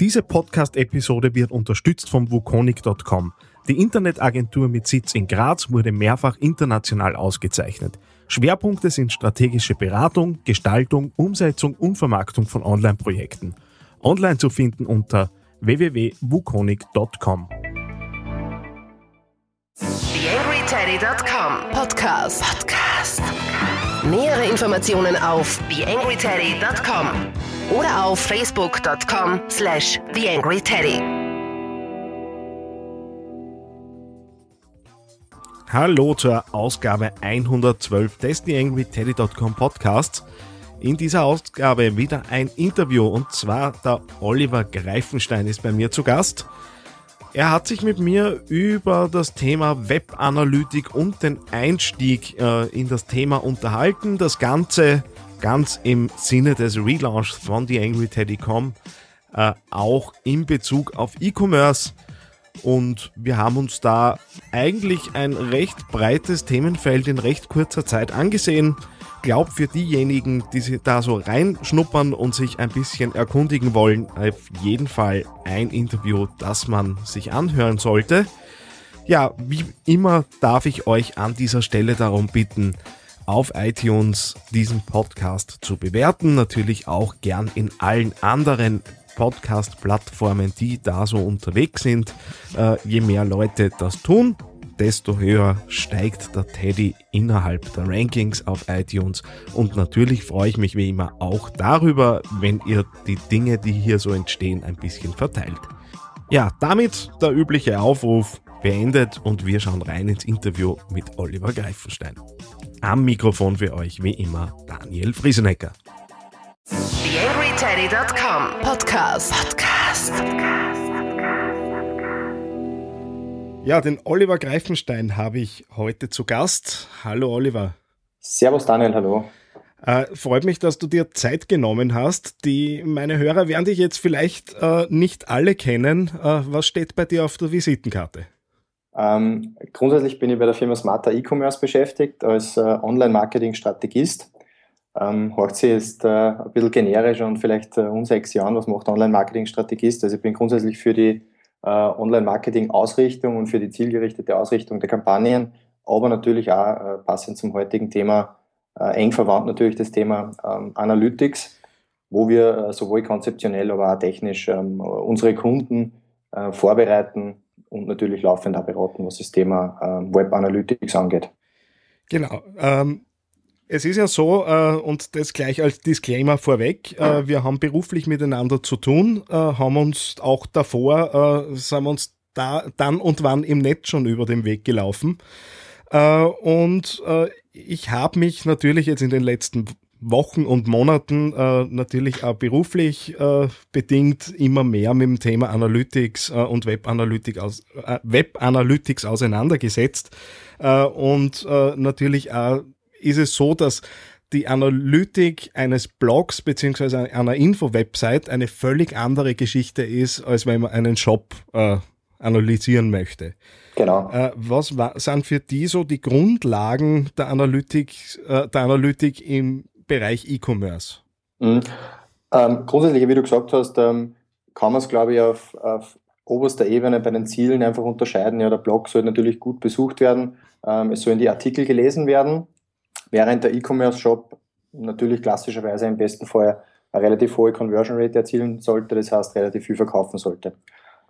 Diese Podcast-Episode wird unterstützt vom Wukonic.com. Die Internetagentur mit Sitz in Graz wurde mehrfach international ausgezeichnet. Schwerpunkte sind strategische Beratung, Gestaltung, Umsetzung und Vermarktung von Online-Projekten. Online zu finden unter www.wukonic.com. TheAngryTeddy.com Podcast. Podcast. Nähere Informationen auf TheAngryTeddy.com oder auf Facebook.com slash TheAngryTeddy. Hallo zur Ausgabe 112 des TheAngryTeddy.com Podcasts. In dieser Ausgabe wieder ein Interview und zwar der Oliver Greifenstein ist bei mir zu Gast. Er hat sich mit mir über das Thema Webanalytik und den Einstieg äh, in das Thema unterhalten. Das Ganze ganz im Sinne des Relaunchs von TheAngryTeddy.com, äh, auch in Bezug auf E-Commerce. Und wir haben uns da eigentlich ein recht breites Themenfeld in recht kurzer Zeit angesehen. Glaub für diejenigen, die sich da so reinschnuppern und sich ein bisschen erkundigen wollen, auf jeden Fall ein Interview, das man sich anhören sollte. Ja, wie immer darf ich euch an dieser Stelle darum bitten, auf iTunes diesen Podcast zu bewerten. Natürlich auch gern in allen anderen Podcast-Plattformen, die da so unterwegs sind. Äh, je mehr Leute das tun, desto höher steigt der Teddy innerhalb der Rankings auf iTunes. Und natürlich freue ich mich wie immer auch darüber, wenn ihr die Dinge, die hier so entstehen, ein bisschen verteilt. Ja, damit der übliche Aufruf beendet und wir schauen rein ins Interview mit Oliver Greifenstein. Am Mikrofon für euch wie immer Daniel Friesenecker. TheAngryTeddy.com Podcast. Podcast. Ja, den Oliver Greifenstein habe ich heute zu Gast. Hallo Oliver. Servus Daniel, hallo. Äh, freut mich, dass du dir Zeit genommen hast. Die, meine Hörer werden dich jetzt vielleicht äh, nicht alle kennen. Äh, was steht bei dir auf der Visitenkarte? Ähm, grundsätzlich bin ich bei der Firma Smarter E-Commerce beschäftigt als äh, Online-Marketing-Strategist. Ähm, hört sich jetzt äh, ein bisschen generisch und vielleicht äh, unsexy an, was macht Online-Marketing-Strategist. Also ich bin grundsätzlich für die äh, Online-Marketing-Ausrichtung und für die zielgerichtete Ausrichtung der Kampagnen, aber natürlich auch äh, passend zum heutigen Thema, äh, eng verwandt natürlich das Thema ähm, Analytics, wo wir äh, sowohl konzeptionell, aber auch technisch ähm, unsere Kunden äh, vorbereiten und natürlich laufend auch beraten, was das Thema ähm, Web Analytics angeht. Genau. Ähm, es ist ja so, äh, und das gleich als Disclaimer vorweg, äh, wir haben beruflich miteinander zu tun, äh, haben uns auch davor, äh, sind wir uns da, dann und wann im Netz schon über den Weg gelaufen. Äh, und äh, ich habe mich natürlich jetzt in den letzten Wochen und Monaten äh, natürlich auch beruflich äh, bedingt immer mehr mit dem Thema Analytics äh, und Web, Analytics aus, äh, Web Analytics auseinandergesetzt. Äh, und äh, natürlich auch ist es so, dass die Analytik eines Blogs beziehungsweise einer Info-Website eine völlig andere Geschichte ist, als wenn man einen Shop analysieren möchte. Genau. Was sind für die so die Grundlagen der Analytik, der Analytik im Bereich E-Commerce? Mhm. Ähm, grundsätzlich, wie du gesagt hast, ähm, kann man es, glaube ich, auf, auf, oberster Ebene bei den Zielen einfach unterscheiden. Ja, der Blog soll natürlich gut besucht werden, ähm, es sollen die Artikel gelesen werden, während der E-Commerce-Shop natürlich klassischerweise im besten Fall eine relativ hohe Conversion Rate erzielen sollte, das heißt relativ viel verkaufen sollte.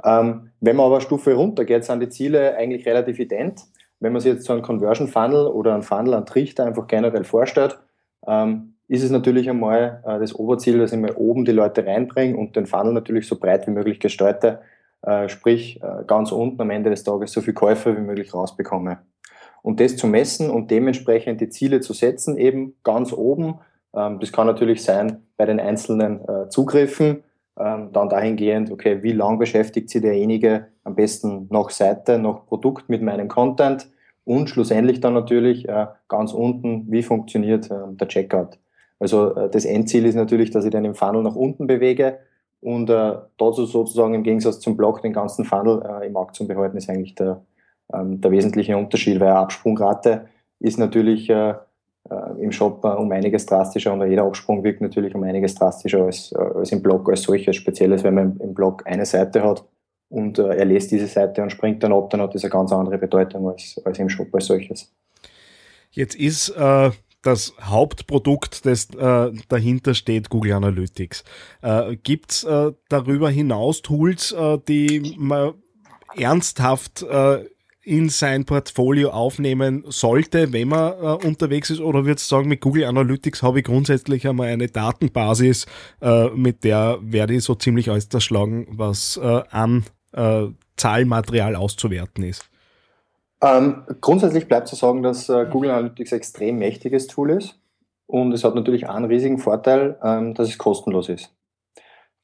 Ähm, wenn man aber eine Stufe runter geht, sind die Ziele eigentlich relativ ident. Wenn man sich jetzt so einen Conversion Funnel oder einen Funnel an Trichter einfach generell vorstellt, ähm, ist es natürlich einmal äh, das Oberziel, dass ich mal oben die Leute reinbringe und den Funnel natürlich so breit wie möglich gestalte, äh, sprich äh, ganz unten am Ende des Tages so viel Käufer wie möglich rausbekomme. Und das zu messen und dementsprechend die Ziele zu setzen, eben ganz oben, ähm, das kann natürlich sein bei den einzelnen Zugriffen, ähm, dann dahingehend, okay, wie lang beschäftigt sich derjenige am besten nach Seite, nach Produkt mit meinem Content, und schlussendlich dann natürlich ganz unten, wie funktioniert äh, der Checkout. Also äh, das Endziel ist natürlich, dass ich den im Funnel nach unten bewege und äh, dazu sozusagen im Gegensatz zum Block den ganzen Funnel äh, im Markt zu behalten, ist eigentlich der, ähm, der wesentliche Unterschied, weil Absprungrate ist natürlich äh, äh, im Shop äh, um einiges drastischer und jeder Absprung wirkt natürlich um einiges drastischer als, als im Blog als solches. Speziell wenn man im Blog eine Seite hat und er lässt diese Seite und springt dann ab, dann hat das eine ganz andere Bedeutung als, als im Shop als solches. Jetzt ist äh, das Hauptprodukt, das äh, dahinter steht, Google Analytics. Äh, Gibt es äh, darüber hinaus Tools, äh, die man ernsthaft äh, in sein Portfolio aufnehmen sollte, wenn man äh, unterwegs ist? Oder würdest du sagen, mit Google Analytics habe ich grundsätzlich einmal eine Datenbasis, äh, mit der werde ich so ziemlich alles zerschlagen, was an Zahlmaterial auszuwerten ist? Ähm, grundsätzlich bleibt zu sagen, dass äh, Google Analytics ein extrem mächtiges Tool ist und es hat natürlich einen riesigen Vorteil, ähm, dass es kostenlos ist.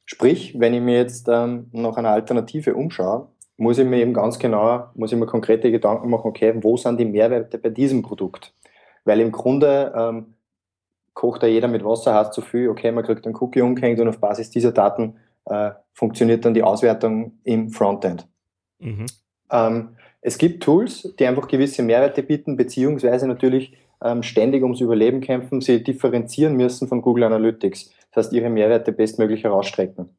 Sprich, wenn ich mir jetzt ähm, nach einer Alternative umschaue, muss ich mir eben ganz genau, muss ich mir konkrete Gedanken machen, okay, wo sind die Mehrwerte bei diesem Produkt? Weil im Grunde ähm, kocht da jeder mit Wasser, heißt zu viel, okay, man kriegt einen Cookie umgehängt und auf Basis dieser Daten äh, funktioniert dann die Auswertung im Frontend. Mhm. Ähm, es gibt Tools, die einfach gewisse Mehrwerte bieten, beziehungsweise natürlich ähm, ständig ums Überleben kämpfen. Sie differenzieren müssen von Google Analytics. Das heißt, ihre Mehrwerte bestmöglich herausstrecken,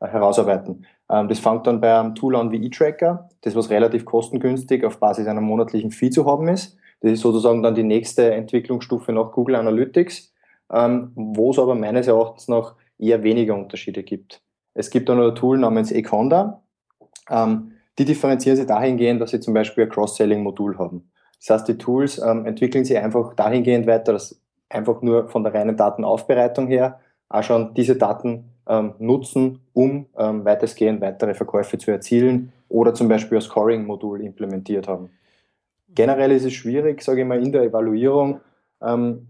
äh, herausarbeiten. Ähm, das fängt dann bei einem Tool an wie eTracker, das was relativ kostengünstig auf Basis einer monatlichen Fee zu haben ist. Das ist sozusagen dann die nächste Entwicklungsstufe nach Google Analytics, ähm, wo es aber meines Erachtens noch eher weniger Unterschiede gibt. Es gibt dann ein Tool namens Econda. Ähm, die differenzieren sich dahingehend, dass sie zum Beispiel ein Cross-Selling-Modul haben. Das heißt, die Tools ähm, entwickeln sich einfach dahingehend weiter, dass einfach nur von der reinen Datenaufbereitung her auch schon diese Daten ähm, nutzen, um ähm, weitestgehend weitere Verkäufe zu erzielen oder zum Beispiel ein Scoring-Modul implementiert haben. Generell ist es schwierig, sage ich mal, in der Evaluierung ähm,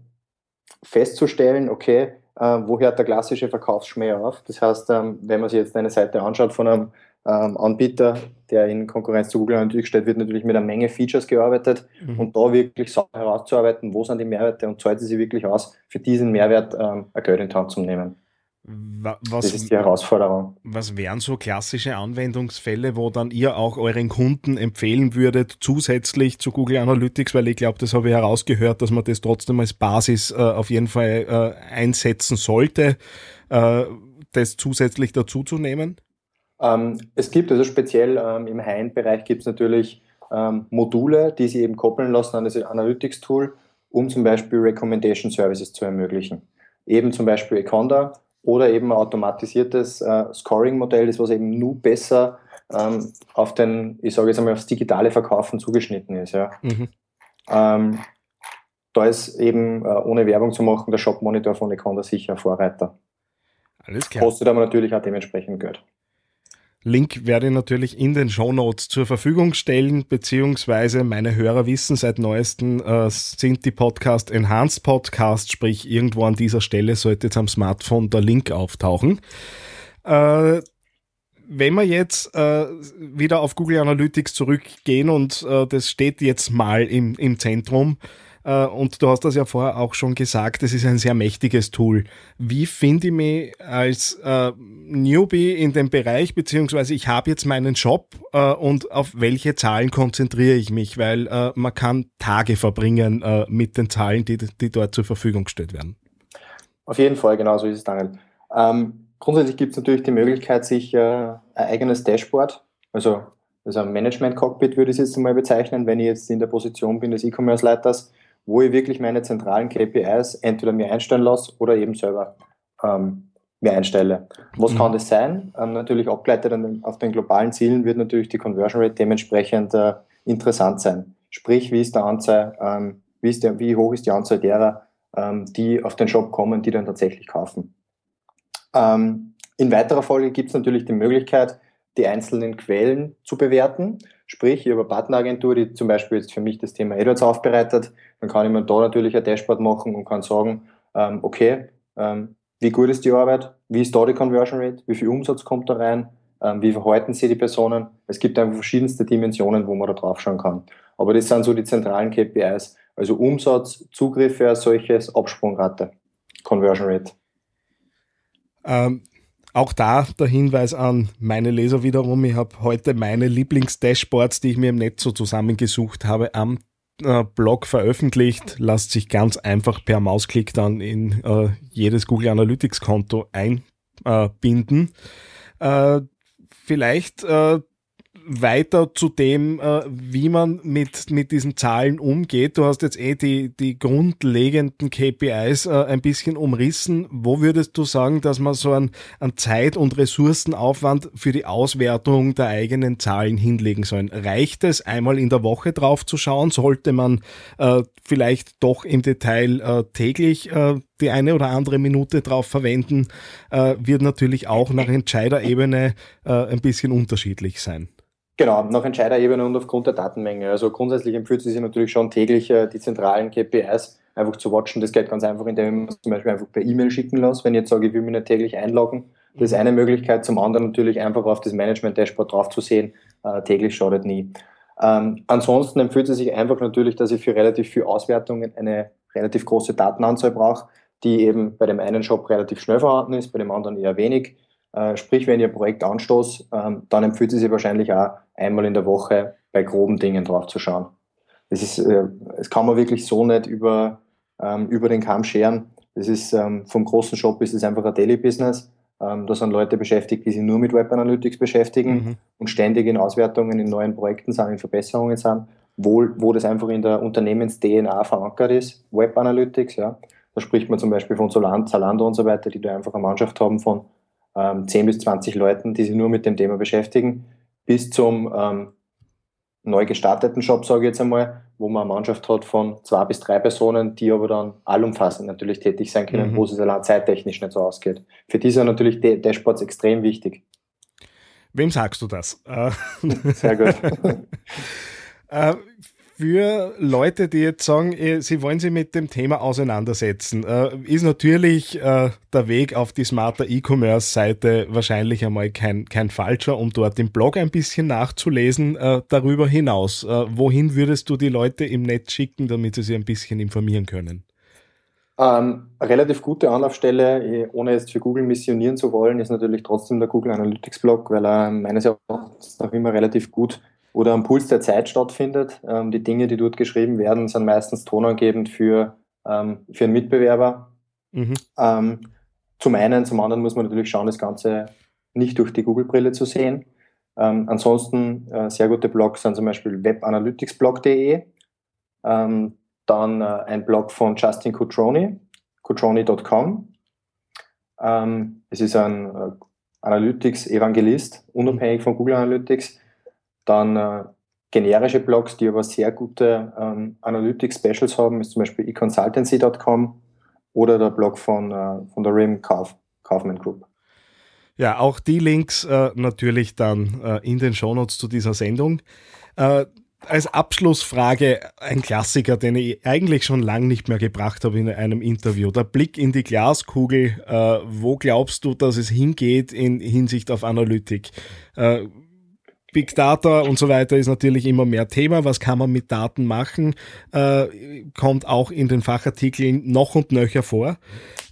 festzustellen, okay, äh, wo hört der klassische Verkaufsschmäh auf? Das heißt, ähm, wenn man sich jetzt eine Seite anschaut von einem ähm, Anbieter, der in Konkurrenz zu Google natürlich steht, wird natürlich mit einer Menge Features gearbeitet mhm. und da wirklich so herauszuarbeiten, wo sind die Mehrwerte und zahlt sie sich wirklich aus, für diesen Mehrwert ähm, ein Geld in die Hand zu nehmen. Was, das ist die Herausforderung. Was wären so klassische Anwendungsfälle, wo dann ihr auch euren Kunden empfehlen würdet, zusätzlich zu Google Analytics, weil ich glaube, das habe ich herausgehört, dass man das trotzdem als Basis äh, auf jeden Fall äh, einsetzen sollte, äh, das zusätzlich dazuzunehmen? Ähm, es gibt also speziell ähm, im High-End-Bereich gibt es natürlich ähm, Module, die sie eben koppeln lassen an das Analytics-Tool, um zum Beispiel Recommendation Services zu ermöglichen. Eben zum Beispiel Econda oder eben ein automatisiertes äh, Scoring-Modell, das was eben nur besser ähm, auf den, ich sage jetzt einmal, aufs digitale Verkaufen zugeschnitten ist. Ja. Mhm. Ähm, da ist eben, äh, ohne Werbung zu machen, der Shop-Monitor von Econda sicher ein Vorreiter. Alles klar. Kostet aber natürlich auch dementsprechend Geld. Link werde ich natürlich in den Show Notes zur Verfügung stellen, beziehungsweise meine Hörer wissen seit neuestem äh, sind die Podcast Enhanced Podcasts, sprich irgendwo an dieser Stelle sollte jetzt am Smartphone der Link auftauchen. Äh, wenn wir jetzt äh, wieder auf Google Analytics zurückgehen und äh, das steht jetzt mal im, im Zentrum, und du hast das ja vorher auch schon gesagt, es ist ein sehr mächtiges Tool. Wie finde ich mich als äh, Newbie in dem Bereich, beziehungsweise ich habe jetzt meinen Job äh, und auf welche Zahlen konzentriere ich mich? Weil äh, man kann Tage verbringen äh, mit den Zahlen, die, die dort zur Verfügung gestellt werden. Auf jeden Fall, genau so ist es, Daniel. Ähm, grundsätzlich gibt es natürlich die Möglichkeit, sich äh, ein eigenes Dashboard, also also ein Management-Cockpit würde ich es jetzt mal bezeichnen, wenn ich jetzt in der Position bin des E-Commerce-Leiters, wo ich wirklich meine zentralen KPIs entweder mir einstellen lasse oder eben selber ähm, mir einstelle. Was mhm. kann das sein? Ähm, natürlich abgeleitet auf den globalen Zielen wird natürlich die Conversion Rate dementsprechend äh, interessant sein. Sprich, wie ist der Anzahl, ähm, wie, ist der, wie hoch ist die Anzahl derer, ähm, die auf den Shop kommen, die dann tatsächlich kaufen. Ähm, in weiterer Folge gibt es natürlich die Möglichkeit, die einzelnen Quellen zu bewerten. Sprich, ich habe eine Partneragentur, die zum Beispiel jetzt für mich das Thema AdWords aufbereitet, dann kann ich mir da natürlich ein Dashboard machen und kann sagen, ähm, okay, ähm, wie gut ist die Arbeit, wie ist da die Conversion Rate, wie viel Umsatz kommt da rein, ähm, wie verhalten sich die Personen. Es gibt einfach verschiedenste Dimensionen, wo man da drauf schauen kann. Aber das sind so die zentralen KPIs, also Umsatz, Zugriffe als solches, Absprungrate, Conversion Rate. Ähm, auch da der Hinweis an meine Leser wiederum. Ich habe heute meine Lieblings-Dashboards, die ich mir im Netz so zusammengesucht habe, am äh, Blog veröffentlicht, lässt sich ganz einfach per Mausklick dann in äh, jedes Google Analytics Konto einbinden. Äh, vielleicht äh, weiter zu dem, äh, wie man mit, mit diesen Zahlen umgeht. Du hast jetzt eh die, die grundlegenden KPIs äh, ein bisschen umrissen. Wo würdest du sagen, dass man so einen, einen Zeit- und Ressourcenaufwand für die Auswertung der eigenen Zahlen hinlegen soll? Reicht es, einmal in der Woche drauf zu schauen? Sollte man äh, vielleicht doch im Detail äh, täglich äh, die eine oder andere Minute drauf verwenden? Äh, wird natürlich auch nach Entscheiderebene äh, ein bisschen unterschiedlich sein. Genau, nach Entscheiderebene und aufgrund der Datenmenge. Also grundsätzlich empfiehlt es sich natürlich schon täglich äh, die zentralen KPIs einfach zu watchen. Das geht ganz einfach, indem man zum Beispiel einfach per E-Mail schicken lässt, wenn ich jetzt sage, ich will mich nicht täglich einloggen. Das ist eine Möglichkeit. Zum anderen natürlich einfach auf das Management-Dashboard drauf zu sehen. Äh, täglich schadet nie. Ähm, ansonsten empfiehlt es sich einfach natürlich, dass ich für relativ viel Auswertungen eine relativ große Datenanzahl brauche, die eben bei dem einen Shop relativ schnell vorhanden ist, bei dem anderen eher wenig. Äh, sprich, wenn ihr ein Projekt anstoßt, ähm, dann empfiehlt es sich wahrscheinlich auch einmal in der Woche bei groben Dingen drauf zu schauen. Das ist, äh, das kann man wirklich so nicht über, ähm, über den Kamm scheren. Das ist ähm, vom großen Shop ist es einfach ein Daily Business. da sind Leute beschäftigt, die sich nur mit Web Analytics beschäftigen mhm. und ständig in Auswertungen, in neuen Projekten sind, in Verbesserungen sind, wo, wo das einfach in der Unternehmens-DNA verankert ist, Web Analytics, ja. Da spricht man zum Beispiel von Zalando und so weiter, die da einfach eine Mannschaft haben von ähm, 10 bis 20 Leuten, die sich nur mit dem Thema beschäftigen, bis zum ähm, neu gestarteten Shop, sage ich jetzt einmal, wo man eine Mannschaft hat von zwei bis drei Personen, die aber dann allumfassend natürlich tätig sein können, mhm. wo es allein zeittechnisch nicht so ausgeht. Für die sind natürlich Dashboards extrem wichtig. Wem sagst du das? Sehr gut. Für Leute, die jetzt sagen, eh, sie wollen sich mit dem Thema auseinandersetzen, äh, ist natürlich äh, der Weg auf die smarter E-Commerce-Seite wahrscheinlich einmal kein, kein falscher, um dort im Blog ein bisschen nachzulesen. Äh, darüber hinaus, wohin würdest du die Leute im Netz schicken, damit sie sich ein bisschen informieren können? Ähm, relativ gute Anlaufstelle, eh, ohne jetzt für Google missionieren zu wollen, ist natürlich trotzdem der Google Analytics Blog, weil er meines Erachtens noch immer relativ gut oder am Puls der Zeit stattfindet. Ähm, die Dinge, die dort geschrieben werden, sind meistens tonangebend für, ähm, für einen Mitbewerber. Mhm. Ähm, zum einen, zum anderen muss man natürlich schauen, das Ganze nicht durch die Google-Brille zu sehen. Ähm, ansonsten äh, sehr gute Blogs sind zum Beispiel webanalyticsblog.de, ähm, dann äh, ein Blog von Justin Cutroni, cutroni.com. Ähm, es ist ein äh, Analytics-Evangelist, unabhängig von Google Analytics dann äh, generische Blogs, die aber sehr gute ähm, Analytics-Specials haben, ist zum Beispiel econsultancy.com oder der Blog von, äh, von der RIM Kauf, Kaufman Group. Ja, auch die Links äh, natürlich dann äh, in den Shownotes zu dieser Sendung. Äh, als Abschlussfrage ein Klassiker, den ich eigentlich schon lange nicht mehr gebracht habe in einem Interview. Der Blick in die Glaskugel. Äh, wo glaubst du, dass es hingeht in Hinsicht auf Analytik? Big Data und so weiter ist natürlich immer mehr Thema. Was kann man mit Daten machen? Äh, kommt auch in den Fachartikeln noch und nöcher vor.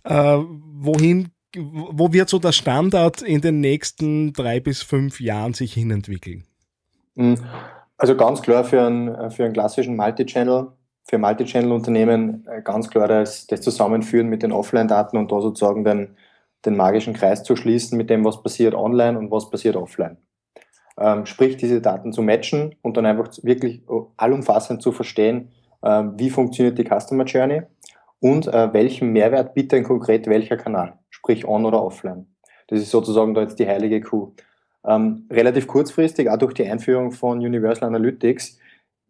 Äh, wohin, wo wird so der Standard in den nächsten drei bis fünf Jahren sich hinentwickeln? Hm. Also ganz klar für einen, für einen klassischen Multichannel, für Multichannel-Unternehmen äh, ganz klar das, das Zusammenführen mit den Offline-Daten und da sozusagen den, den magischen Kreis zu schließen mit dem, was passiert online und was passiert offline ähm, sprich diese Daten zu matchen und dann einfach wirklich allumfassend zu verstehen, äh, wie funktioniert die Customer Journey und äh, welchen Mehrwert bietet konkret welcher Kanal, sprich on oder offline. Das ist sozusagen da jetzt die heilige Kuh. Ähm, relativ kurzfristig, auch durch die Einführung von Universal Analytics,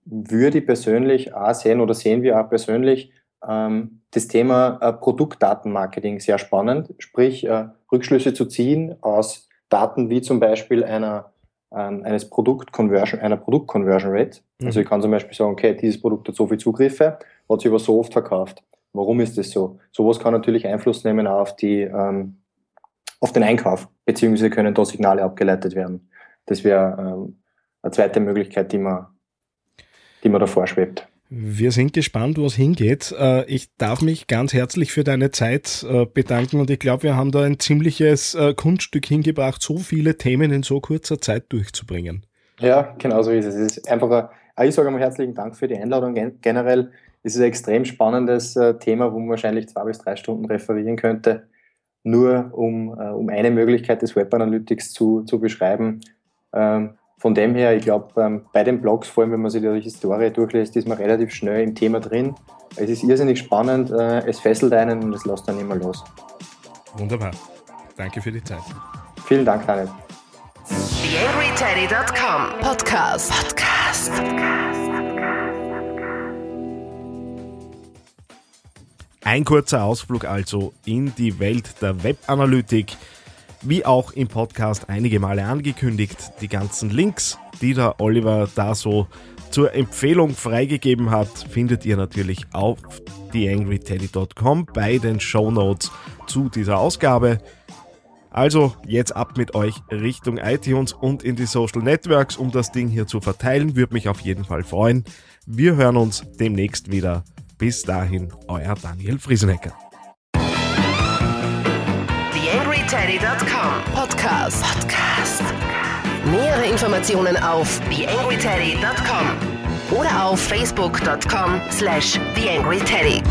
würde ich persönlich auch sehen oder sehen wir auch persönlich ähm, das Thema äh, Produktdatenmarketing sehr spannend, sprich äh, Rückschlüsse zu ziehen aus Daten wie zum Beispiel einer ähm, eines Produkt-Conversion, einer Produkt-Conversion Rate. Mhm. Also ich kann zum Beispiel sagen, okay, dieses Produkt hat so viele Zugriffe, hat sich aber so oft verkauft. Warum ist das so? Sowas kann natürlich Einfluss nehmen auf die, ähm, auf den Einkauf, beziehungsweise können da Signale abgeleitet werden. Das wäre ähm, eine zweite Möglichkeit, die man, die man da vorschwebt. Wir sind gespannt, wo es hingeht. Äh, ich darf mich ganz herzlich für deine Zeit äh, bedanken und ich glaube, wir haben da ein ziemliches äh, Kunststück hingebracht, so viele Themen in so kurzer Zeit durchzubringen. Ja, genau so ist es. Es ist einfach ein, Ich sage einmal herzlichen Dank für die Einladung. Generell ist es ein extrem spannendes Thema, wo man wahrscheinlich zwei bis drei Stunden referieren könnte, nur um, um eine Möglichkeit des Web Analytics zu, zu beschreiben. Ähm, von dem her, ich glaube, ähm, bei den Blogs, vor allem wenn man sich die Historie durchlässt, ist man relativ schnell im Thema drin. Es ist irrsinnig spannend, äh, es fesselt einen und es lässt dann immer los. Wunderbar. Danke für die Zeit. Vielen Dank, Daniel. TheAngryTeddy.com Podcast. Podcast. Ein kurzer Ausflug also in die Welt der Webanalytik. Wie auch im Podcast einige Male angekündigt, die ganzen Links, die der Oliver da so zur Empfehlung freigegeben hat, findet ihr natürlich auf theangryteddy.com bei den Show Notes zu dieser Ausgabe. Also jetzt ab mit euch Richtung iTunes und in die Social Networks, um das Ding hier zu verteilen. Würde mich auf jeden Fall freuen. Wir hören uns demnächst wieder. Bis dahin, euer Daniel Friesenecker. TheAngryTeddy.com Podcast. Podcast. Nähere Informationen auf TheAngryTeddy.com oder auf Facebook.com slash TheAngryTeddy.